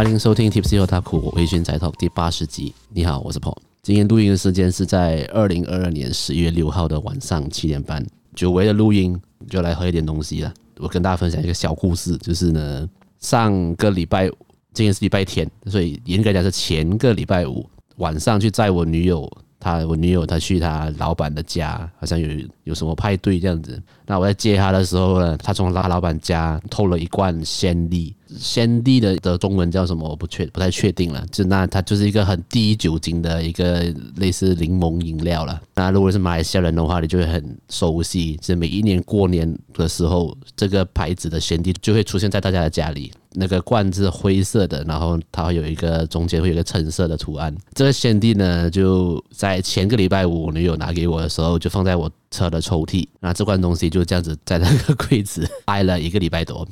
欢迎收听 Tipsy Otaku 微醺宅 Talk 第八十集。你好，我是 Paul。今天录音的时间是在二零二二年十一月六号的晚上七点半。久违的录音，就来喝一点东西了。我跟大家分享一个小故事，就是呢，上个礼拜，今天是礼拜天，所以严格讲是前个礼拜五晚上去载我女友。他我女友她去他老板的家，好像有有什么派对这样子。那我在接她的时候呢，他从他老板家偷了一罐仙力。先帝的的中文叫什么？我不确不太确定了。就那它就是一个很低酒精的一个类似柠檬饮料了。那如果是马来西亚人的话，你就会很熟悉。是每一年过年的时候，这个牌子的先帝就会出现在大家的家里。那个罐子灰色的，然后它会有一个中间会有一个橙色的图案。这个限定呢，就在前个礼拜五我女友拿给我的时候，就放在我车的抽屉。那这罐东西就这样子在那个柜子 待了一个礼拜多，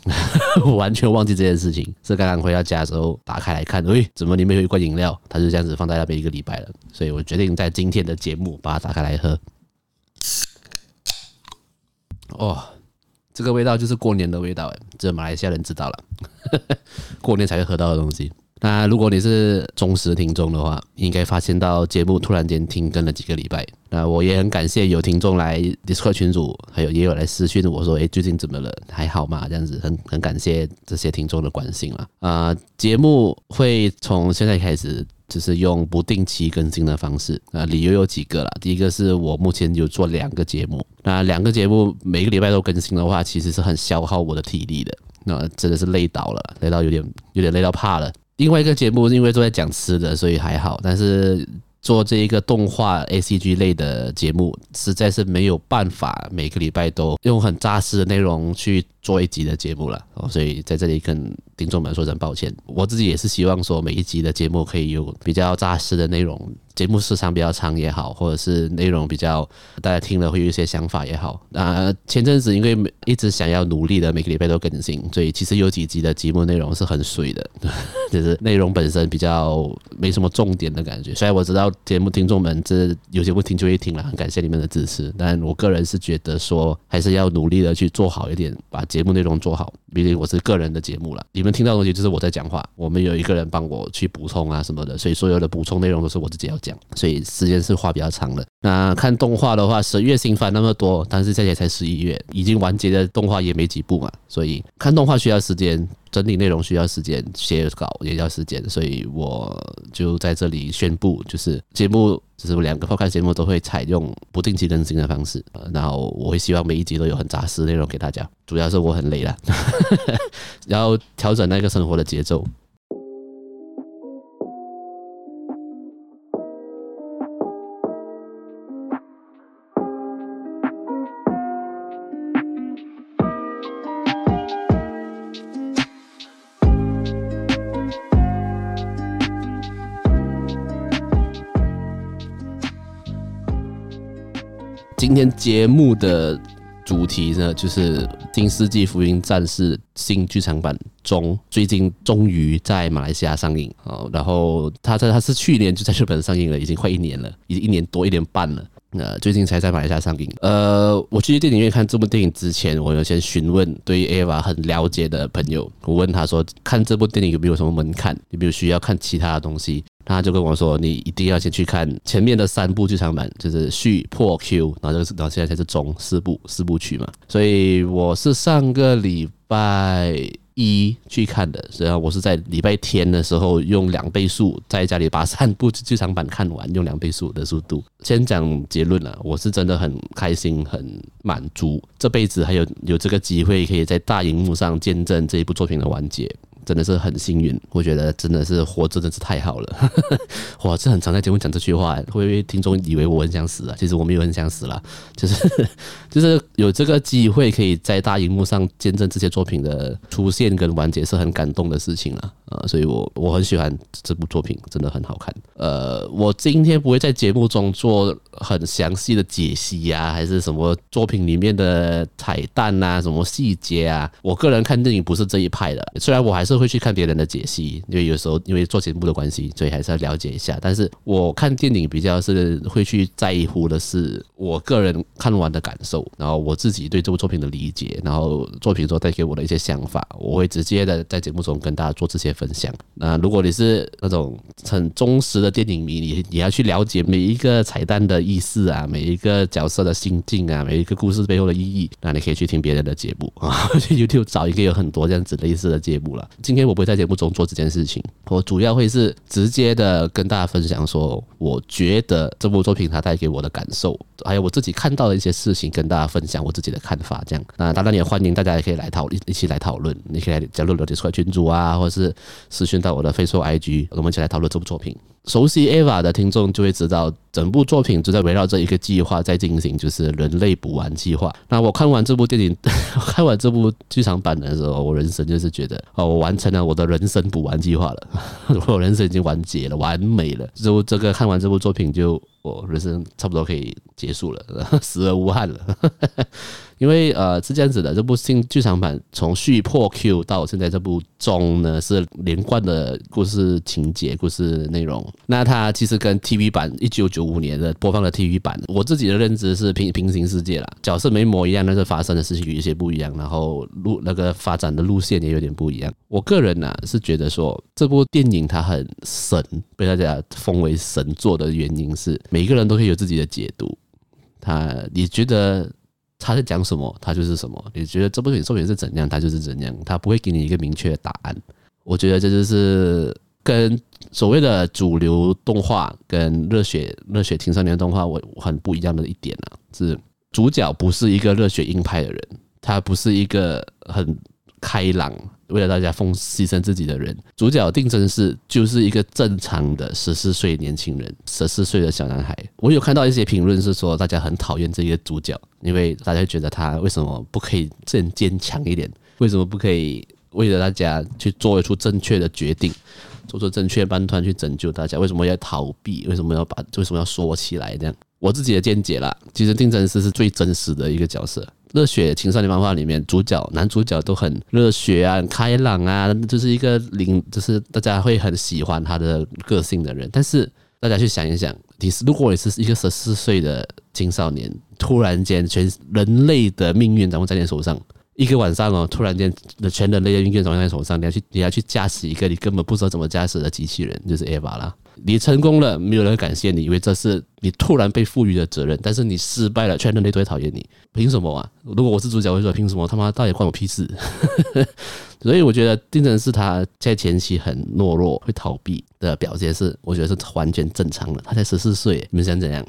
我完全忘记这件事情。是刚刚回到家的时候打开来看，诶，怎么里面有一罐饮料？它就这样子放在那边一个礼拜了。所以我决定在今天的节目把它打开来喝。哦。这个味道就是过年的味道哎，这马来西亚人知道了，过年才会喝到的东西。那如果你是忠实听众的话，应该发现到节目突然间停更了几个礼拜。那我也很感谢有听众来 Discord 群组，还有也有来私讯我说，哎，最近怎么了？还好吗？这样子很很感谢这些听众的关心了。啊，节目会从现在开始。就是用不定期更新的方式啊，理由有几个啦。第一个是我目前有做两个节目，那两个节目每个礼拜都更新的话，其实是很消耗我的体力的，那真的是累倒了，累到有点有点累到怕了。另外一个节目因为都在讲吃的，所以还好，但是做这一个动画 ACG 类的节目，实在是没有办法每个礼拜都用很扎实的内容去做一集的节目了，所以在这里跟听众们说声抱歉。我自己也是希望说每一集的节目可以有比较扎实的内容。节目时长比较长也好，或者是内容比较大家听了会有一些想法也好。那前阵子因为一直想要努力的每个礼拜都更新，所以其实有几集的节目内容是很水的，就是内容本身比较没什么重点的感觉。虽然我知道节目听众们这有些不听就会听了，很感谢你们的支持。但我个人是觉得说还是要努力的去做好一点，把节节目内容做好。毕竟我是个人的节目了，你们听到的东西就是我在讲话，我们有一个人帮我去补充啊什么的，所以所有的补充内容都是我自己要讲。所以时间是花比较长的。那看动画的话，十月新番那么多，但是现在才十一月，已经完结的动画也没几部嘛。所以看动画需要时间，整理内容需要时间，写稿也要时间。所以我就在这里宣布，就是节目，就是两个 podcast 节目都会采用不定期更新的方式。然后我会希望每一集都有很扎实内容给大家。主要是我很累了，然后调整那个生活的节奏。今天节目的主题呢，就是《新世纪福音战士》新剧场版中，最近终于在马来西亚上映。哦，然后它在它是去年就在日本上映了，已经快一年了，已经一年多一年半了。呃，最近才在马来西亚上映。呃，我去电影院看这部电影之前，我有先询问对 EVA 很了解的朋友，我问他说，看这部电影有没有什么门槛，有没有需要看其他的东西？他就跟我说：“你一定要先去看前面的三部剧场版，就是续、破、Q，然后这个，然后现在才是中四部四部曲嘛。所以我是上个礼拜一去看的，然后我是在礼拜天的时候用两倍速在家里把三部剧场版看完，用两倍速的速度。先讲结论了，我是真的很开心、很满足，这辈子还有有这个机会可以在大荧幕上见证这一部作品的完结。”真的是很幸运，我觉得真的是活真的是太好了。哇，这很常在节目讲这句话，会不会听众以为我很想死啊？其实我没有很想死了，就是 就是有这个机会可以在大荧幕上见证这些作品的出现跟完结，是很感动的事情啊。呃，所以我我很喜欢这部作品，真的很好看。呃，我今天不会在节目中做很详细的解析啊，还是什么作品里面的彩蛋啊，什么细节啊。我个人看电影不是这一派的，虽然我还是。会去看别人的解析，因为有时候因为做节目的关系，所以还是要了解一下。但是我看电影比较是会去在乎的是我个人看完的感受，然后我自己对这部作品的理解，然后作品所带给我的一些想法，我会直接的在节目中跟大家做这些分享。那如果你是那种很忠实的电影迷，你你要去了解每一个彩蛋的意思啊，每一个角色的心境啊，每一个故事背后的意义，那你可以去听别人的节目啊，去 YouTube 找一个有很多这样子类似的节目了。今天我不会在节目中做这件事情，我主要会是直接的跟大家分享说，我觉得这部作品它带给我的感受，还有我自己看到的一些事情，跟大家分享我自己的看法。这样，那当然也欢迎大家也可以来讨一起来讨论，你可以来加入了解出来群组啊，或者是私讯到我的 Facebook IG，我们一起来讨论这部作品。熟悉 EVA 的听众就会知道，整部作品就在围绕着一个计划在进行，就是人类补完计划。那我看完这部电影，看完这部剧场版的时候，我人生就是觉得，哦，我完成了我的人生补完计划了，我人生已经完结了，完美了。就这个看完这部作品，就我人生差不多可以结束了，死而无憾了。因为呃是这样子的，这部新剧场版从续破 Q 到现在这部中呢，是连贯的故事情节、故事内容。那它其实跟 TV 版一九九五年的播放的 TV 版，我自己的认知是平平行世界啦，角色没模一样，但是发生的事情有一些不一样，然后路那个发展的路线也有点不一样。我个人呢、啊、是觉得说这部电影它很神，被大家封为神作的原因是每个人都可以有自己的解读。他你觉得？他在讲什么，他就是什么。你觉得这部作品是怎样，他就是怎样。他不会给你一个明确的答案。我觉得这就是跟所谓的主流动画跟热血热血青少年动画我很不一样的一点啊，是主角不是一个热血硬派的人，他不是一个很开朗。为了大家奉牺牲自己的人，主角定真寺就是一个正常的十四岁年轻人，十四岁的小男孩。我有看到一些评论是说，大家很讨厌这个主角，因为大家觉得他为什么不可以更坚强一点？为什么不可以为了大家去做出正确的决定，做出正确判断去拯救大家？为什么要逃避？为什么要把？为什么要缩起来？这样，我自己的见解啦。其实定真寺是最真实的一个角色。热血青少年漫画里面，主角男主角都很热血啊，很开朗啊，就是一个领，就是大家会很喜欢他的个性的人。但是大家去想一想，你是如果你是一个十四岁的青少年，突然间全人类的命运掌握在你手上，一个晚上哦，突然间的全人类的命运掌握在手上，你要去你要去驾驶一个你根本不知道怎么驾驶的机器人，就是 EVA 啦。你成功了，没有人会感谢你，因为这是你突然被赋予的责任。但是你失败了，全人类都会讨厌你。凭什么啊？如果我是主角，我会说凭什么？他妈到底关我屁事？所以我觉得定真是他在前期很懦弱、会逃避的表现是，我觉得是完全正常的。他才十四岁，你们想怎样？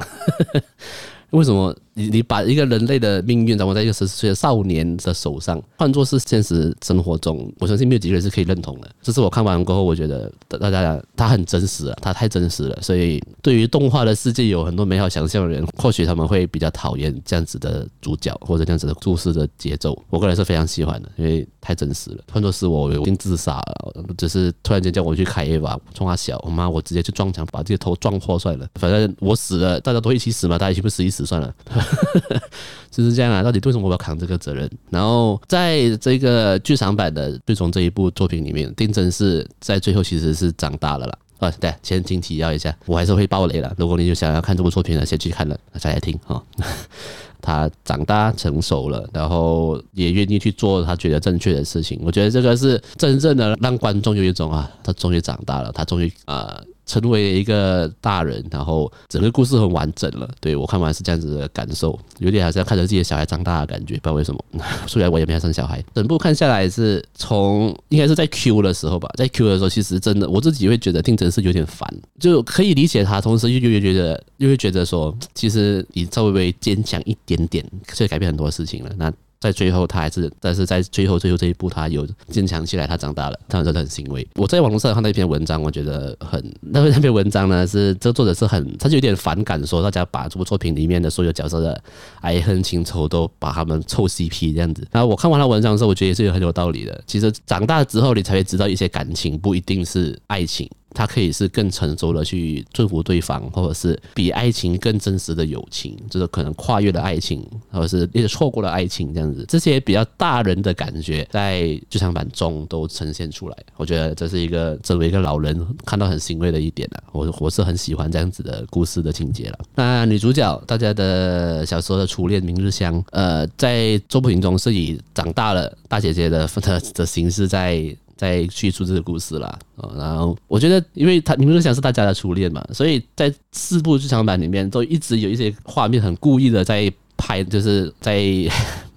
为什么你你把一个人类的命运掌握在一个十四岁的少年的手上？换作是现实生活中，我相信没有几个人是可以认同的。这是我看完过后，我觉得大家他很真实啊，他太真实了。所以对于动画的世界有很多美好想象的人，或许他们会比较讨厌这样子的主角或者这样子的故事的节奏。我个人是非常喜欢的，因为太真实了。换作是我，我已经自杀了，只是突然间叫我去开一把冲他小，我妈我直接去撞墙，把这个头撞破算了。反正我死了，大家都一起死嘛，大家一起不死一死。算了，就是这样啊。到底为什么我要扛这个责任？然后在这个剧场版的最终这一部作品里面，定真是在最后其实是长大了啦。啊，对，先请提要一下，我还是会爆雷了。如果你就想要看这部作品的，先去看了再来听啊。他长大成熟了，然后也愿意去做他觉得正确的事情。我觉得这个是真正的让观众有一种啊，他终于长大了，他终于啊。成为一个大人，然后整个故事很完整了。对，我看完是这样子的感受，有点好像看着自己的小孩长大的感觉，不知道为什么。虽然我也没有生小孩，整部看下来是从应该是在 Q 的时候吧，在 Q 的时候，其实真的我自己会觉得定真是有点烦，就可以理解他，同时又又觉得又会觉得说，其实你稍微坚强一点点，可以改变很多事情了。那。在最后，他还是，但是在最后最后这一步，他有坚强起来，他长大了，他真的很欣慰。我在网络上看到一篇文章，我觉得很那 那篇文章呢，是这作者是很，他就有点反感，说大家把这部作品里面的所有角色的爱恨情仇都把他们凑 CP 这样子。然后我看完他文章的时候，我觉得也是很有道理的。其实长大之后，你才会知道一些感情不一定是爱情。它可以是更成熟的去祝福对方，或者是比爱情更真实的友情，就是可能跨越了爱情，或者是一直错过了爱情这样子，这些比较大人的感觉在剧场版中都呈现出来。我觉得这是一个作为一个老人看到很欣慰的一点啊，我我是很喜欢这样子的故事的情节了。那女主角大家的小时候的初恋明日香，呃，在作品中是以长大了大姐姐的的的形式在。在叙述这个故事啦，然后我觉得，因为他你们都想是大家的初恋嘛，所以在四部剧场版里面都一直有一些画面很故意的在拍，就是在。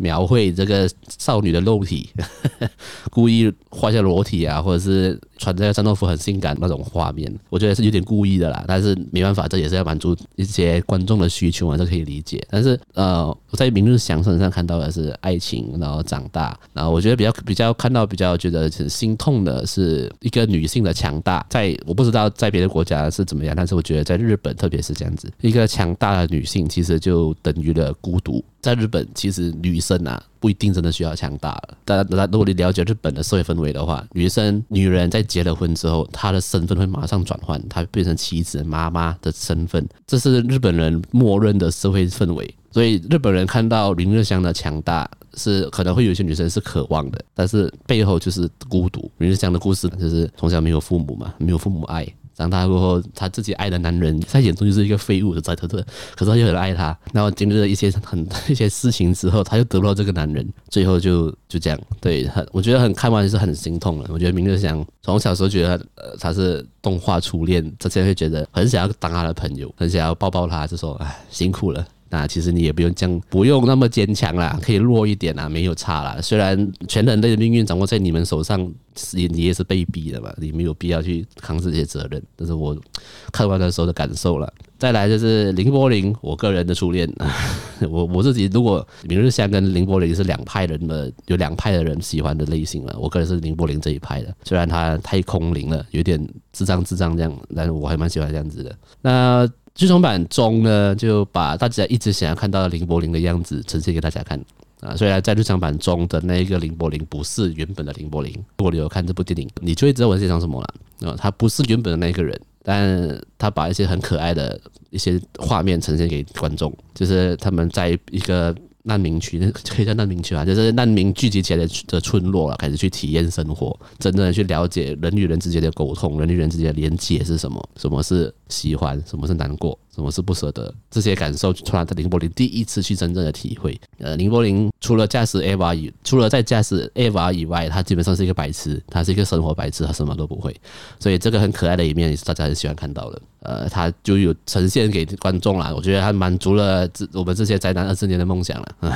描绘这个少女的肉体，故意画下裸体啊，或者是穿这个战斗服很性感那种画面，我觉得是有点故意的啦。但是没办法，这也是要满足一些观众的需求嘛，这可以理解。但是呃，我在明日香身上看到的是爱情，然后长大，然后我觉得比较比较看到比较觉得很心痛的是一个女性的强大。在我不知道在别的国家是怎么样，但是我觉得在日本特别是这样子，一个强大的女性其实就等于了孤独。在日本，其实女生啊不一定真的需要强大了。大家，如果你了解日本的社会氛围的话，女生、女人在结了婚之后，她的身份会马上转换，她变成妻子、妈妈的身份，这是日本人默认的社会氛围。所以日本人看到林日香的强大，是可能会有些女生是渴望的，但是背后就是孤独。林日香的故事就是从小没有父母嘛，没有父母爱。长大过后，他自己爱的男人在眼中就是一个废物的在特特，可是他又很爱他。然后经历了一些很 一些事情之后，他又得不到这个男人，最后就就这样。对，很我觉得很看完是很心痛的。我觉得明日香从小时候觉得呃他是动画初恋，他现在会觉得很想要当他的朋友，很想要抱抱他，就说哎辛苦了。那其实你也不用这样，不用那么坚强啦，可以弱一点啦，没有差啦。虽然全人类的命运掌握在你们手上，你你也是被逼的嘛，你没有必要去扛这些责任。这是我看完的时候的感受了。再来就是林柏林，我个人的初恋。我我自己如果明日香跟林柏林是两派人的，有两派的人喜欢的类型了。我个人是林柏林这一派的，虽然他太空灵了，有点智障智障这样，但是我还蛮喜欢这样子的。那。剧场版中呢，就把大家一直想要看到的林柏林的样子呈现给大家看啊。虽然在剧场版中的那一个林柏林不是原本的林柏林，如果你有看这部电影，你就会知道我在讲什么了啊。他不是原本的那个人，但他把一些很可爱的一些画面呈现给观众，就是他们在一个。难民区，那可以叫难民区啊，就是难民聚集起来的的村落了，开始去体验生活，真正的去了解人与人之间的沟通，人与人之间的连接是什么，什么是喜欢，什么是难过。什么是不舍得？这些感受，突然在宁波林第一次去真正的体会。呃，綾波林除了驾驶 Ava 以，除了在驾驶 Ava 以外，他基本上是一个白痴，他是一个生活白痴，他什么都不会。所以这个很可爱的一面也是大家很喜欢看到的。呃，他就有呈现给观众了，我觉得他满足了这我们这些宅男二十年的梦想了。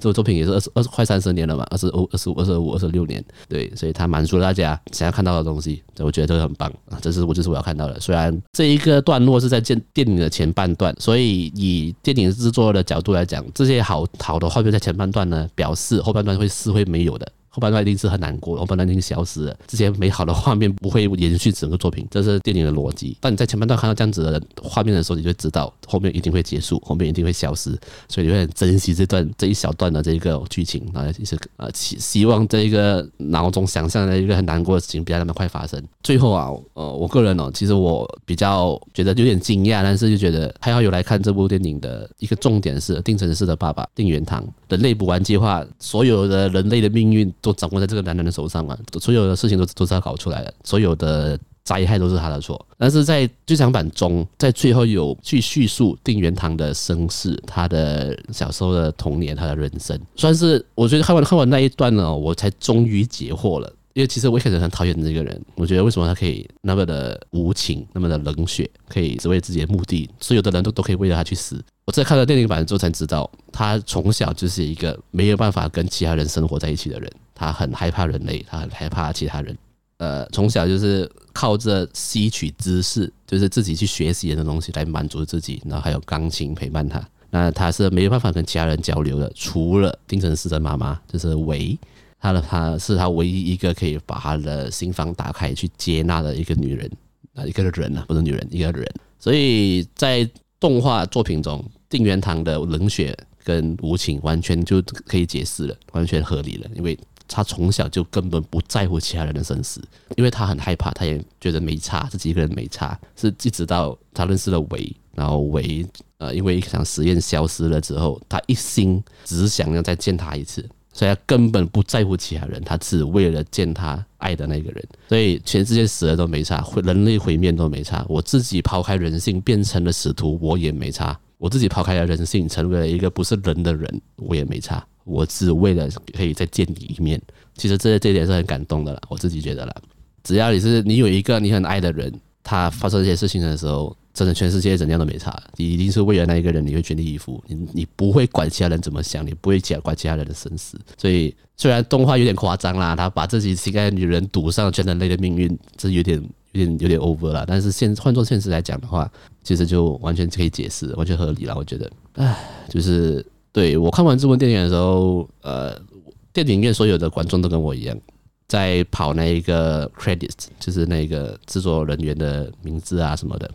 这部作品也是二十二十快三十年了嘛，二十五、二十五、二十五、二十六年，对，所以他满足了大家想要看到的东西，我觉得这个很棒啊，这是我就是我要看到的。虽然这一个段落是在电。电影的前半段，所以以电影制作的角度来讲，这些好好的画面在前半段呢，表示后半段会是会没有的。后半段一定是很难过，后半段已经消失了。这些美好的画面不会延续整个作品，这是电影的逻辑。当你在前半段看到这样子的画面的时候，你就知道后面一定会结束，后面一定会消失，所以你会很珍惜这段这一小段的这个剧情啊，也是啊希希望这一个脑中想象的一个很难过的事情不要那么快发生。最后啊，呃，我个人哦，其实我比较觉得有点惊讶，但是就觉得还好有来看这部电影的一个重点是定城市的爸爸定元堂，人类补完计划，所有的人类的命运。都掌握在这个男人的手上了，所有的事情都都是他搞出来的，所有的灾害都是他的错。但是在剧场版中，在最后有去叙述定元堂的身世，他的小时候的童年，他的人生，算是我觉得看完看完那一段呢，我才终于解惑了。因为其实我一开始很讨厌这个人，我觉得为什么他可以那么的无情，那么的冷血，可以只为自己的目的，所有的人都都可以为了他去死。我在看了电影版之后才知道，他从小就是一个没有办法跟其他人生活在一起的人，他很害怕人类，他很害怕其他人。呃，从小就是靠着吸取知识，就是自己去学习的东西来满足自己，然后还有钢琴陪伴他。那他是没有办法跟其他人交流的，除了定成式的妈妈，就是唯。他的他是他唯一一个可以把他的心房打开去接纳的一个女人啊，一个人啊，不是女人，一个人。所以在动画作品中，定元堂的冷血跟无情完全就可以解释了，完全合理了，因为他从小就根本不在乎其他人的生死，因为他很害怕，他也觉得没差，自己一个人没差。是一直到他认识了维，然后维呃，因为一场实验消失了之后，他一心只想要再见他一次，所以他根本不在乎其他人，他只为了见他爱的那个人。所以全世界死了都没差，人类毁灭都没差。我自己抛开人性变成了使徒，我也没差。我自己抛开了人性，成为了一个不是人的人，我也没差。我只为了可以再见你一面，其实这这点是很感动的啦，我自己觉得啦。只要你是你有一个你很爱的人，他发生这些事情的时候，真的全世界怎样都没差。你一定是为了那一个人，你会全力以赴，你你不会管其他人怎么想，你不会管其他人的生死。所以虽然动画有点夸张啦，他把自己心爱女人赌上全人类的命运，这有点有点有点 over 了。但是现换做现实来讲的话，其实就完全可以解释，完全合理了。我觉得，唉，就是。对，我看完这部电影的时候，呃，电影院所有的观众都跟我一样，在跑那一个 credits，就是那个制作人员的名字啊什么的。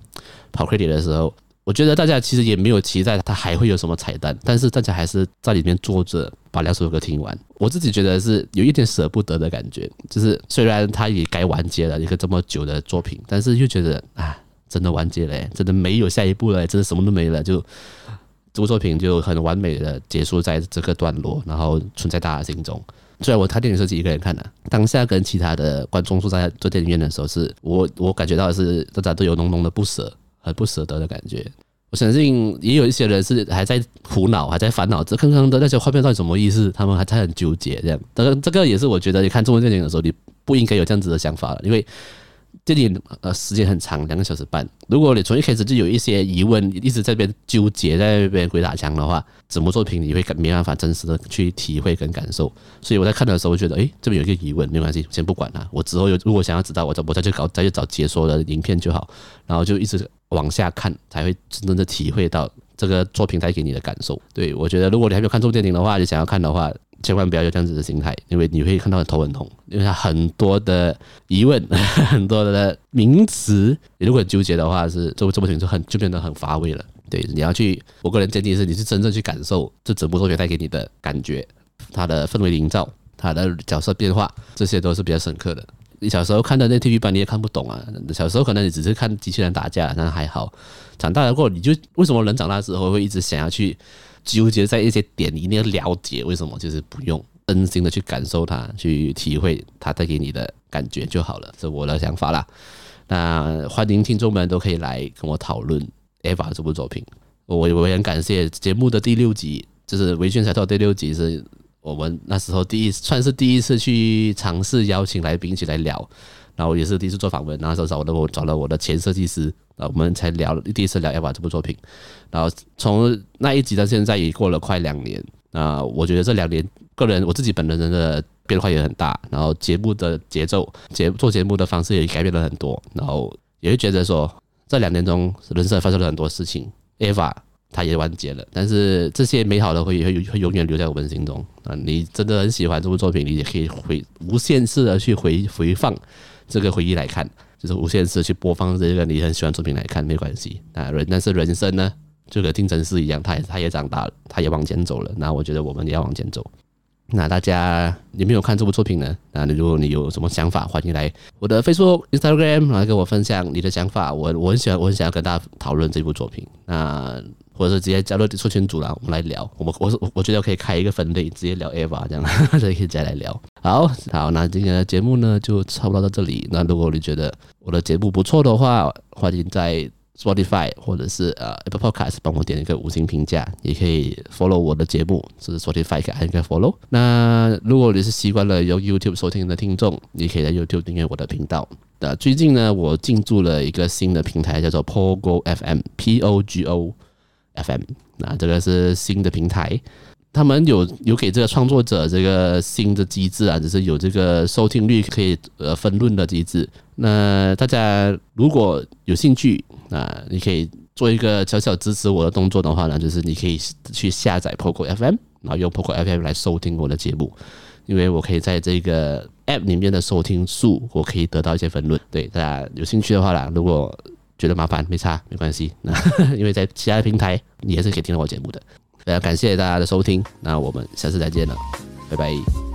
跑 credit 的时候，我觉得大家其实也没有期待它还会有什么彩蛋，但是大家还是在里面坐着把两首歌听完。我自己觉得是有一点舍不得的感觉，就是虽然它也该完结了一个这么久的作品，但是又觉得啊，真的完结了，真的没有下一步了，真的什么都没了，就。这部作品就很完美的结束在这个段落，然后存在大家心中。虽然我看电影是自己一个人看的，当下跟其他的观众坐在做电影院的时候是，我我感觉到是大家都有浓浓的不舍，很不舍得的感觉。我相信也有一些人是还在苦恼，还在烦恼，这刚刚的那些画面到底什么意思？他们还在很纠结这样。这个这个也是我觉得你看中文电影的时候，你不应该有这样子的想法了，因为。电影呃时间很长，两个小时半。如果你从一开始就有一些疑问，一直在这边纠结，在那边鬼打墙的话，整部作品你会没办法真实的去体会跟感受。所以我在看的时候，觉得诶，这边有一个疑问，没关系，先不管它。我之后有如果想要知道，我再我再去搞再去找解说的影片就好。然后就一直往下看，才会真正的体会到这个作品带给你的感受。对，我觉得，如果你还没有看这部电影的话，你想要看的话。千万不要有这样子的心态，因为你会看到头很痛，因为它很多的疑问，很多的名词，你如果纠结的话，是这这部电影就很就变得很乏味了。对，你要去，我个人建议是，你是真正去感受这整部作品带给你的感觉，它的氛围营造，它的角色变化，这些都是比较深刻的。你小时候看的那 TV 版你也看不懂啊，小时候可能你只是看机器人打架，那还好。长大了过后，你就为什么人长大之后会一直想要去？纠结在一些点，你一定要了解为什么，就是不用真心的去感受它，去体会它带给你的感觉就好了，是我的想法啦。那欢迎听众们都可以来跟我讨论《EVA》这部作品。我我也很感谢节目的第六集，就是微醺柴 Talk 第六集，是我们那时候第一算是第一次去尝试邀请来宾一起来聊，然后也是第一次做访问，那时候找了我找了我的前设计师。啊，我们才聊第一次聊《EVA》这部作品，然后从那一集到现在也过了快两年。啊，我觉得这两年，个人我自己本人的变化也很大，然后节目的节奏、节做节目的方式也改变了很多，然后也会觉得说，这两年中人生发生了很多事情，《EVA》它也完结了，但是这些美好的回忆会会永远留在我们心中。啊，你真的很喜欢这部作品，你也可以回无限次的去回回放这个回忆来看。就是无限次去播放这个你很喜欢作品来看，没关系。那人但是人生呢，就跟定真寺一样，他也他也长大了，他也往前走了。那我觉得我们也要往前走。那大家有没有看这部作品呢？那如果你有什么想法，欢迎来我的 Facebook、Instagram 来跟我分享你的想法。我我很喜欢，我很想要跟大家讨论这部作品。那或者是直接加入社群组啦，我们来聊。我们我是我觉得可以开一个分类，直接聊 EVA 这样，可以再来聊。好好，那今天的节目呢就差不多到这里。那如果你觉得我的节目不错的话，欢迎在 Spotify 或者是呃 Apple Podcast 帮我点一个五星评价，也可以 follow 我的节目，是 Spotify 可以按一个 follow。那如果你是习惯了用 YouTube 收听的听众，你可以在 YouTube 订阅我的频道。那最近呢，我进驻了一个新的平台，叫做 Pogo FM，P O G O。FM，那这个是新的平台，他们有有给这个创作者这个新的机制啊，就是有这个收听率可以呃分润的机制。那大家如果有兴趣啊，你可以做一个小小支持我的动作的话呢，就是你可以去下载 Poco FM，然后用 Poco FM 来收听我的节目，因为我可以在这个 App 里面的收听数，我可以得到一些分润。对，大家有兴趣的话啦，如果觉得麻烦没差，没关系。那 因为在其他的平台，你也是可以听到我节目的。非常感谢大家的收听，那我们下次再见了，拜拜。